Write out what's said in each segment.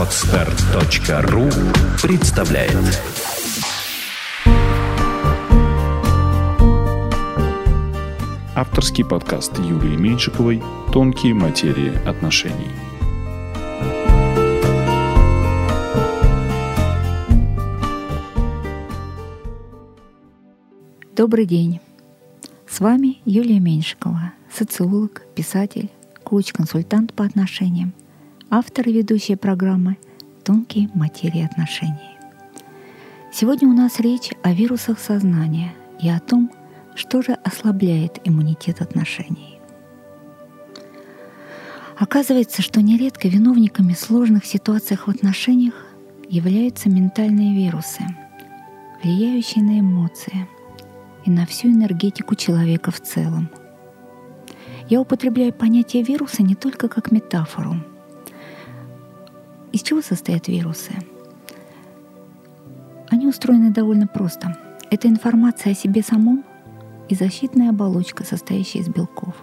Отстар.ру представляет Авторский подкаст Юлии Меньшиковой «Тонкие материи отношений». Добрый день! С вами Юлия Меньшикова, социолог, писатель, коуч-консультант по отношениям, автор и ведущая программы «Тонкие материи отношений». Сегодня у нас речь о вирусах сознания и о том, что же ослабляет иммунитет отношений. Оказывается, что нередко виновниками сложных ситуаций в отношениях являются ментальные вирусы, влияющие на эмоции – и на всю энергетику человека в целом. Я употребляю понятие вируса не только как метафору. Из чего состоят вирусы? Они устроены довольно просто. Это информация о себе самом и защитная оболочка, состоящая из белков.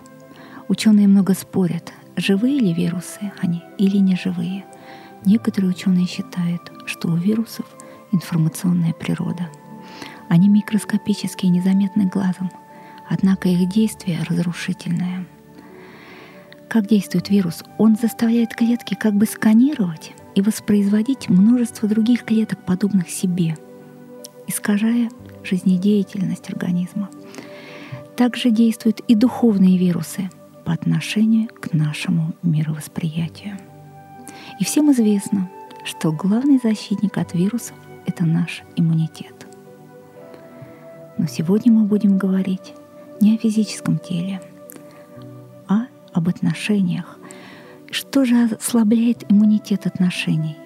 Ученые много спорят, живые ли вирусы они или не живые. Некоторые ученые считают, что у вирусов информационная природа – они микроскопические, незаметны глазом, однако их действие разрушительное. Как действует вирус? Он заставляет клетки как бы сканировать и воспроизводить множество других клеток, подобных себе, искажая жизнедеятельность организма. Также действуют и духовные вирусы по отношению к нашему мировосприятию. И всем известно, что главный защитник от вирусов — это наш иммунитет. Но сегодня мы будем говорить не о физическом теле, а об отношениях. Что же ослабляет иммунитет отношений?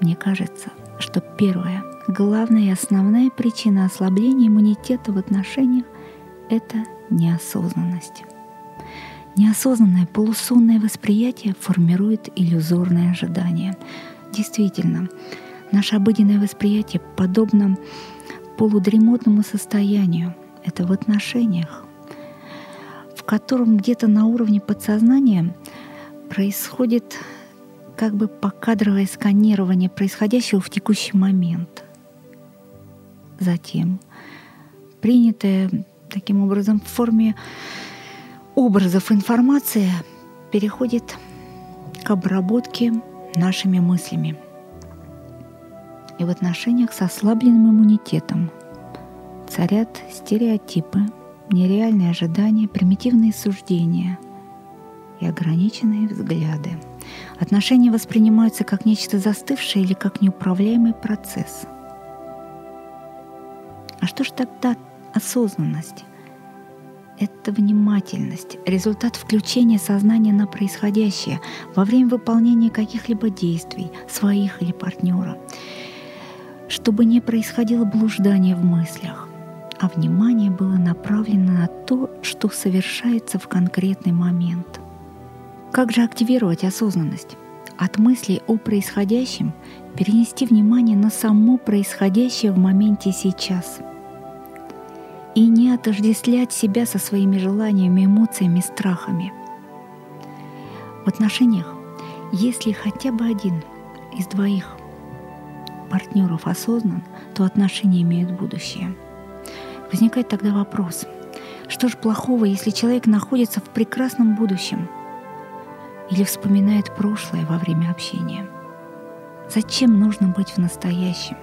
Мне кажется, что первая, главная и основная причина ослабления иммунитета в отношениях — это неосознанность. Неосознанное полусонное восприятие формирует иллюзорное ожидание. Действительно, наше обыденное восприятие подобно полудремотному состоянию. Это в отношениях, котором где-то на уровне подсознания происходит как бы покадровое сканирование происходящего в текущий момент. Затем принятая таким образом в форме образов информация переходит к обработке нашими мыслями – и в отношениях с ослабленным иммунитетом. Царят стереотипы, нереальные ожидания, примитивные суждения и ограниченные взгляды. Отношения воспринимаются как нечто застывшее или как неуправляемый процесс. А что же тогда осознанность? это внимательность, результат включения сознания на происходящее во время выполнения каких-либо действий, своих или партнера чтобы не происходило блуждание в мыслях, а внимание было направлено на то, что совершается в конкретный момент. Как же активировать осознанность? От мыслей о происходящем перенести внимание на само происходящее в моменте сейчас. И не отождествлять себя со своими желаниями, эмоциями, страхами. В отношениях, если хотя бы один из двоих партнеров осознан, то отношения имеют будущее. Возникает тогда вопрос, что же плохого, если человек находится в прекрасном будущем или вспоминает прошлое во время общения? Зачем нужно быть в настоящем?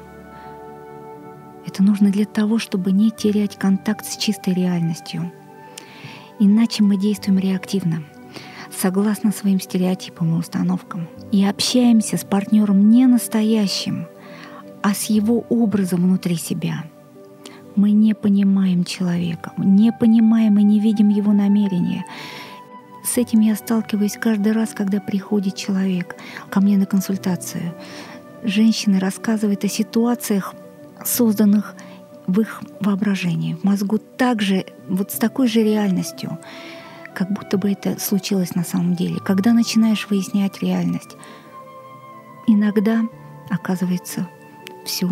Это нужно для того, чтобы не терять контакт с чистой реальностью. Иначе мы действуем реактивно, согласно своим стереотипам и установкам, и общаемся с партнером не настоящим, а с его образом внутри себя. Мы не понимаем человека, не понимаем и не видим его намерения. С этим я сталкиваюсь каждый раз, когда приходит человек ко мне на консультацию. Женщины рассказывают о ситуациях, созданных в их воображении, в мозгу также, вот с такой же реальностью, как будто бы это случилось на самом деле. Когда начинаешь выяснять реальность, иногда оказывается все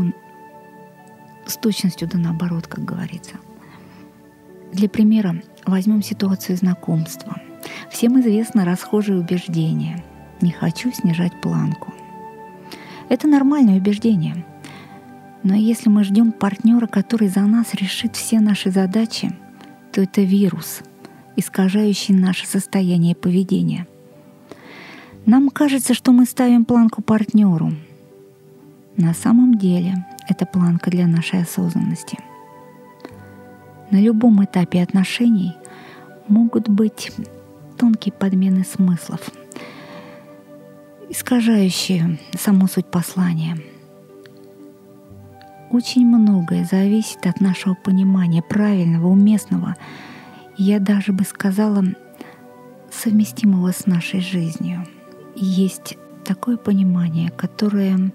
с точностью да наоборот, как говорится. Для примера возьмем ситуацию знакомства. Всем известно расхожее убеждение. Не хочу снижать планку. Это нормальное убеждение. Но если мы ждем партнера, который за нас решит все наши задачи, то это вирус, искажающий наше состояние и поведение. Нам кажется, что мы ставим планку партнеру. На самом деле это планка для нашей осознанности. На любом этапе отношений могут быть тонкие подмены смыслов, искажающие саму суть послания. Очень многое зависит от нашего понимания правильного, уместного, я даже бы сказала, совместимого с нашей жизнью. Есть такое понимание, которое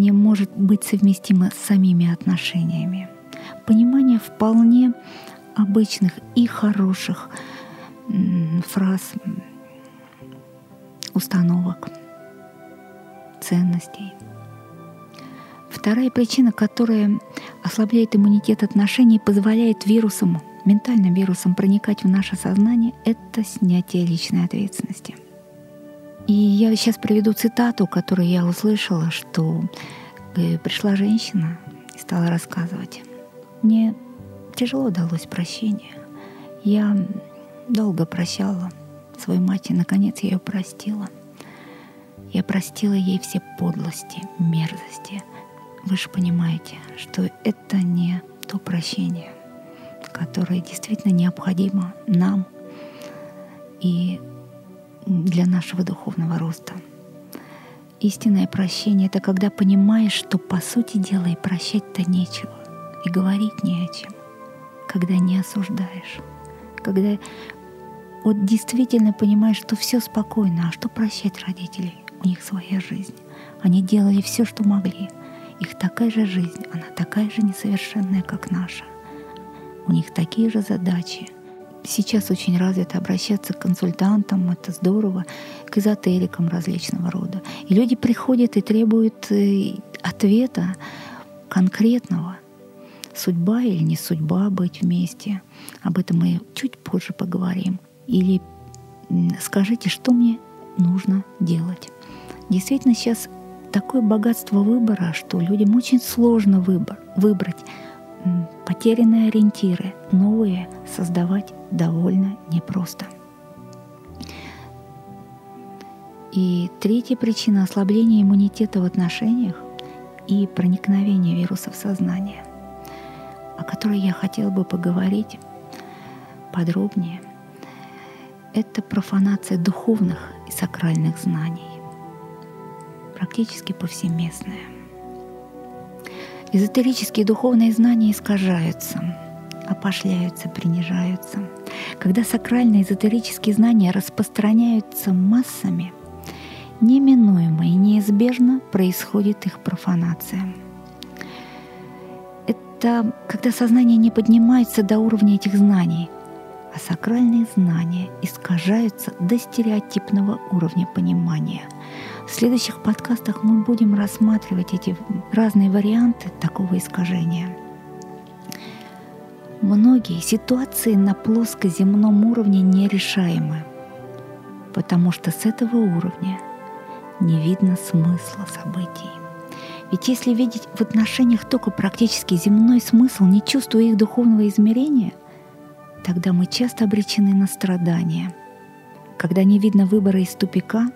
не может быть совместимо с самими отношениями. Понимание вполне обычных и хороших фраз, установок, ценностей. Вторая причина, которая ослабляет иммунитет отношений и позволяет вирусам, ментальным вирусам проникать в наше сознание, это снятие личной ответственности. И я сейчас приведу цитату, которую я услышала, что э, пришла женщина и стала рассказывать. Мне тяжело далось прощение. Я долго прощала свою мать, и, наконец, я ее простила. Я простила ей все подлости, мерзости. Вы же понимаете, что это не то прощение, которое действительно необходимо нам и для нашего духовного роста. Истинное прощение — это когда понимаешь, что по сути дела и прощать-то нечего, и говорить не о чем, когда не осуждаешь, когда вот действительно понимаешь, что все спокойно, а что прощать родителей? У них своя жизнь. Они делали все, что могли. Их такая же жизнь, она такая же несовершенная, как наша. У них такие же задачи. Сейчас очень развито обращаться к консультантам, это здорово, к эзотерикам различного рода. И люди приходят и требуют э, ответа конкретного. Судьба или не судьба быть вместе. Об этом мы чуть позже поговорим или скажите, что мне нужно делать. Действительно, сейчас такое богатство выбора, что людям очень сложно выбор, выбрать потерянные ориентиры, новые создавать довольно непросто. И третья причина ослабления иммунитета в отношениях и проникновения вируса в сознание, о которой я хотела бы поговорить подробнее – это профанация духовных и сакральных знаний, практически повсеместная. Эзотерические духовные знания искажаются, опошляются, принижаются. Когда сакральные эзотерические знания распространяются массами, неминуемо и неизбежно происходит их профанация. Это когда сознание не поднимается до уровня этих знаний – а сакральные знания искажаются до стереотипного уровня понимания. В следующих подкастах мы будем рассматривать эти разные варианты такого искажения. Многие ситуации на плоскоземном уровне нерешаемы, потому что с этого уровня не видно смысла событий. Ведь если видеть в отношениях только практически земной смысл, не чувствуя их духовного измерения, тогда мы часто обречены на страдания. Когда не видно выбора из тупика,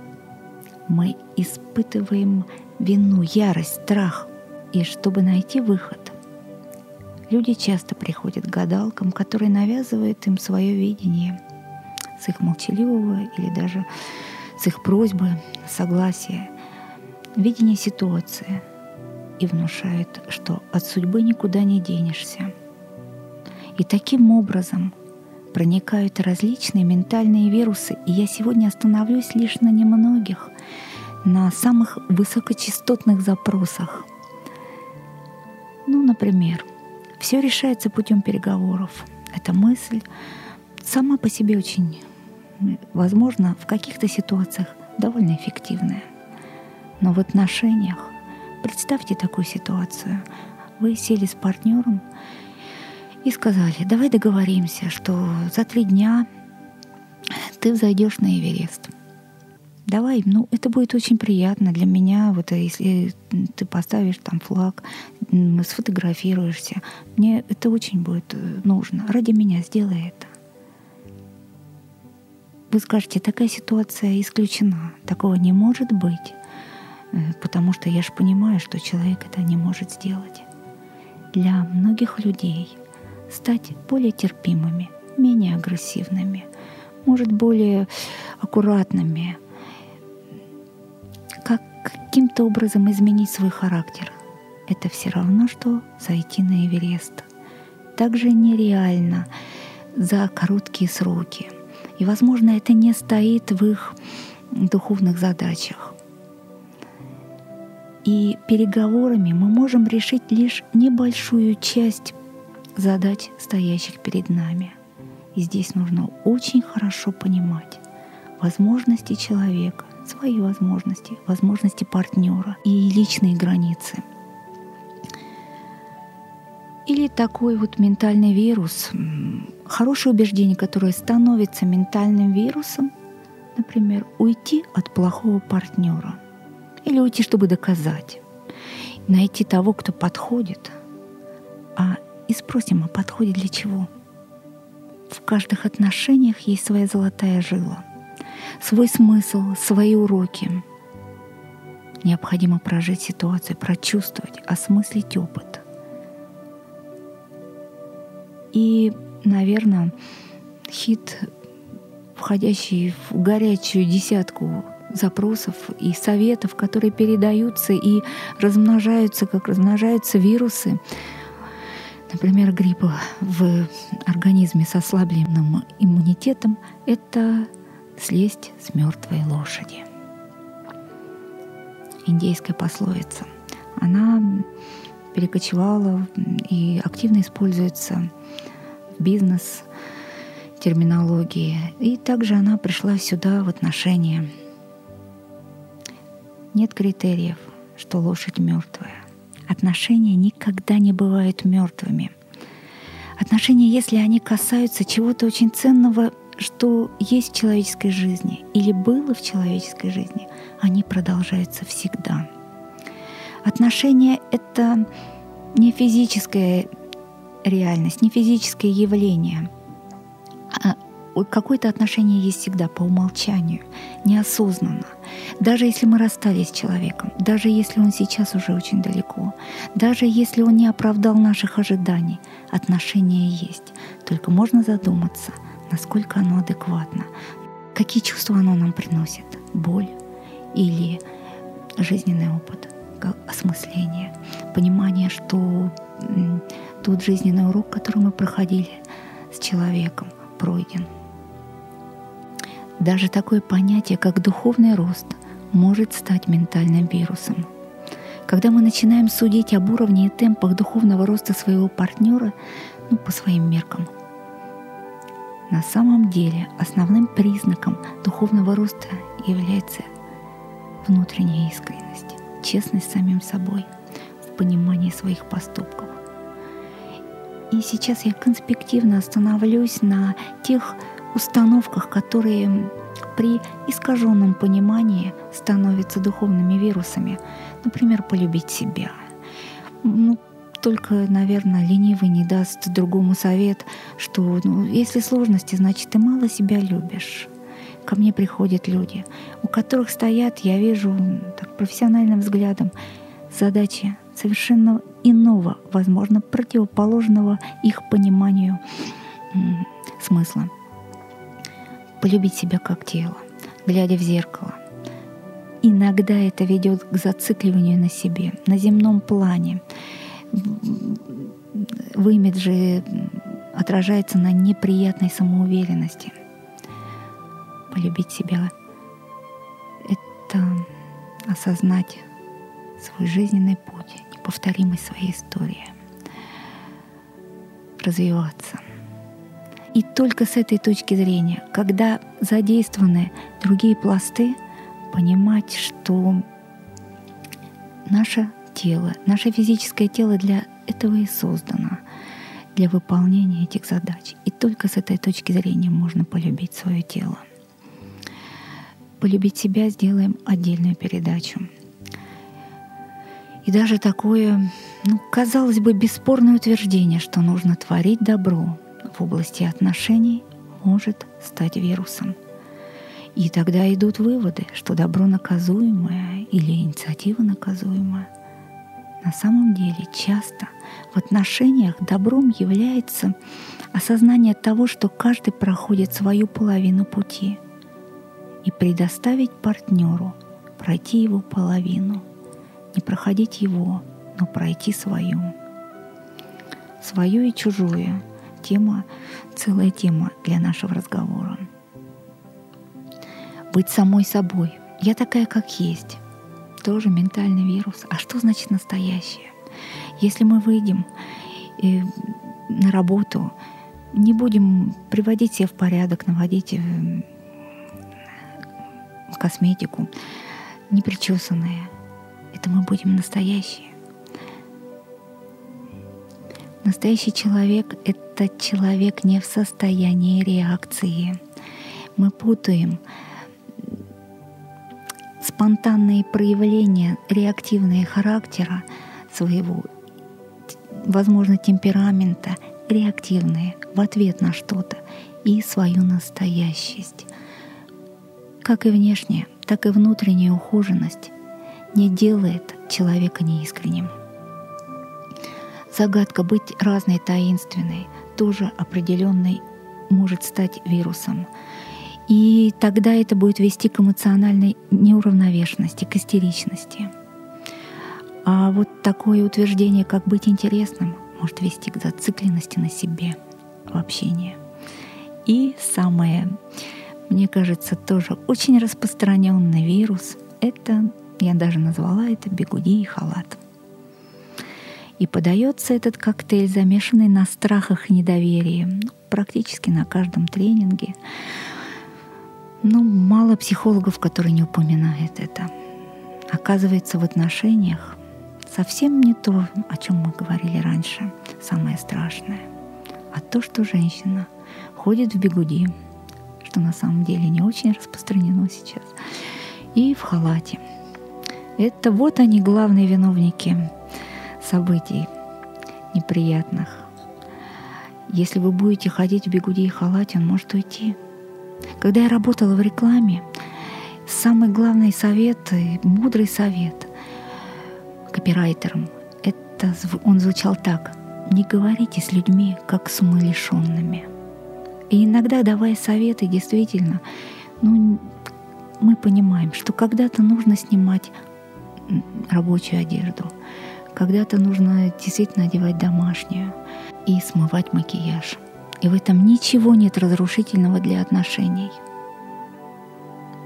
мы испытываем вину, ярость, страх. И чтобы найти выход, люди часто приходят к гадалкам, которые навязывают им свое видение с их молчаливого или даже с их просьбы, согласия, видение ситуации. И внушают, что от судьбы никуда не денешься – и таким образом проникают различные ментальные вирусы, и я сегодня остановлюсь лишь на немногих, на самых высокочастотных запросах. Ну, например, все решается путем переговоров. Эта мысль сама по себе очень, возможно, в каких-то ситуациях довольно эффективная. Но в отношениях, представьте такую ситуацию, вы сели с партнером, и сказали, давай договоримся, что за три дня ты взойдешь на Эверест. давай, ну, это будет очень приятно для меня, вот э, если ты поставишь там флаг, сфотографируешься, мне это очень будет э, нужно. Ради меня сделай это. Вы скажете, такая ситуация исключена, такого не может быть, э, потому что я же понимаю, что человек это не может сделать. Для многих людей стать более терпимыми, менее агрессивными, может более аккуратными, как каким-то образом изменить свой характер. Это все равно, что зайти на Эверест. Также нереально за короткие сроки. И, возможно, это не стоит в их духовных задачах. И переговорами мы можем решить лишь небольшую часть задач, стоящих перед нами. И здесь нужно очень хорошо понимать возможности человека, свои возможности, возможности партнера и личные границы. Или такой вот ментальный вирус, хорошее убеждение, которое становится ментальным вирусом, например, уйти от плохого партнера или уйти, чтобы доказать, найти того, кто подходит, и спросим, а подходит для чего? В каждых отношениях есть своя золотая жила — свой смысл, свои уроки. Необходимо прожить ситуацию, прочувствовать, осмыслить опыт. И, наверное, хит, входящий в горячую десятку запросов и советов, которые передаются и размножаются, как размножаются вирусы, например, гриппа в организме с ослабленным иммунитетом, это слезть с мертвой лошади. Индейская пословица. Она перекочевала и активно используется в бизнес терминологии. И также она пришла сюда в отношения. Нет критериев, что лошадь мертвая. Отношения никогда не бывают мертвыми. Отношения, если они касаются чего-то очень ценного что есть в человеческой жизни или было в человеческой жизни, они продолжаются всегда. Отношения — это не физическая реальность, не физическое явление. А какое-то отношение есть всегда по умолчанию, неосознанно. Даже если мы расстались с человеком, даже если он сейчас уже очень далеко, даже если он не оправдал наших ожиданий, отношения есть. Только можно задуматься — насколько оно адекватно, какие чувства оно нам приносит, боль или жизненный опыт, осмысление, понимание, что тот жизненный урок, который мы проходили с человеком, пройден. Даже такое понятие, как духовный рост, может стать ментальным вирусом. Когда мы начинаем судить об уровне и темпах духовного роста своего партнера, ну, по своим меркам, на самом деле основным признаком духовного роста является внутренняя искренность, честность с самим собой в понимании своих поступков. И сейчас я конспективно остановлюсь на тех установках, которые при искаженном понимании становятся духовными вирусами. Например, полюбить себя. Ну, только, наверное, ленивый не даст другому совет, что ну, если сложности, значит, ты мало себя любишь. Ко мне приходят люди, у которых стоят, я вижу так, профессиональным взглядом, задачи совершенно иного, возможно, противоположного их пониманию смысла. Полюбить себя как тело, глядя в зеркало. Иногда это ведет к зацикливанию на себе, на земном плане в имидже отражается на неприятной самоуверенности. Полюбить себя — это осознать свой жизненный путь, неповторимость своей истории, развиваться. И только с этой точки зрения, когда задействованы другие пласты, понимать, что наша тело, наше физическое тело для этого и создано, для выполнения этих задач. И только с этой точки зрения можно полюбить свое тело. полюбить себя сделаем отдельную передачу. И даже такое, ну, казалось бы, бесспорное утверждение, что нужно творить добро в области отношений, может стать вирусом. И тогда идут выводы, что добро наказуемое или инициатива наказуемая. На самом деле часто в отношениях добром является осознание того, что каждый проходит свою половину пути и предоставить партнеру пройти его половину, не проходить его, но пройти свою. Свое и чужое — тема, целая тема для нашего разговора. Быть самой собой. Я такая, как есть. Тоже ментальный вирус. А что значит настоящее? Если мы выйдем э, на работу, не будем приводить себя в порядок, наводить э, косметику, непричесанные, это мы будем настоящие. Настоящий человек — это человек не в состоянии реакции. Мы путаем спонтанные проявления, реактивные характера своего, возможно, темперамента, реактивные в ответ на что-то и свою настоящесть. Как и внешняя, так и внутренняя ухоженность не делает человека неискренним. Загадка быть разной, таинственной, тоже определенной может стать вирусом. И тогда это будет вести к эмоциональной неуравновешенности, к истеричности. А вот такое утверждение, как быть интересным, может вести к зацикленности на себе в общении. И самое, мне кажется, тоже очень распространенный вирус — это, я даже назвала это бегуди и халат. И подается этот коктейль, замешанный на страхах и недоверии, практически на каждом тренинге. Ну, мало психологов, которые не упоминают это. Оказывается, в отношениях совсем не то, о чем мы говорили раньше, самое страшное, а то, что женщина ходит в бегуди, что на самом деле не очень распространено сейчас, и в халате. Это вот они главные виновники событий неприятных. Если вы будете ходить в бегуди и халате, он может уйти. Когда я работала в рекламе, самый главный совет, мудрый совет копирайтером, это он звучал так. Не говорите с людьми, как с умалишенными. И иногда, давая советы, действительно, ну, мы понимаем, что когда-то нужно снимать рабочую одежду, когда-то нужно действительно одевать домашнюю и смывать макияж. И в этом ничего нет разрушительного для отношений.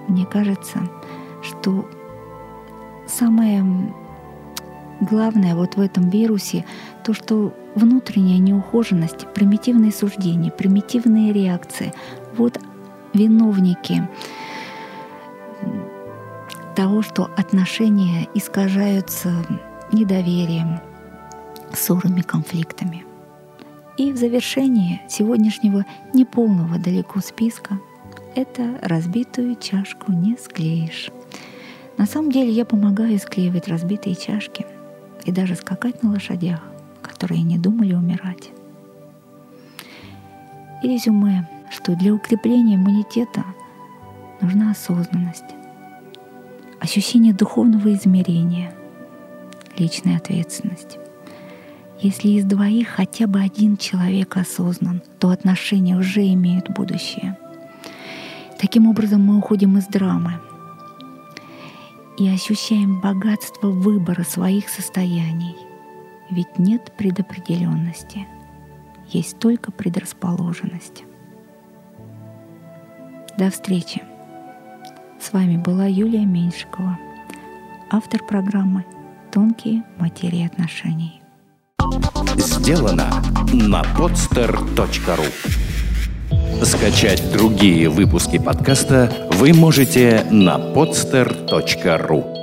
Мне кажется, что самое главное вот в этом вирусе то, что внутренняя неухоженность, примитивные суждения, примитивные реакции — вот виновники того, что отношения искажаются недоверием, ссорами, конфликтами. И в завершение сегодняшнего неполного далеко списка это разбитую чашку не склеишь. На самом деле я помогаю склеивать разбитые чашки и даже скакать на лошадях, которые не думали умирать. И резюме, что для укрепления иммунитета нужна осознанность, ощущение духовного измерения, личная ответственность. Если из двоих хотя бы один человек осознан, то отношения уже имеют будущее. Таким образом мы уходим из драмы и ощущаем богатство выбора своих состояний. Ведь нет предопределенности, есть только предрасположенность. До встречи! С вами была Юлия Меньшикова, автор программы «Тонкие материи отношений». Сделано на podster.ru Скачать другие выпуски подкаста вы можете на podster.ru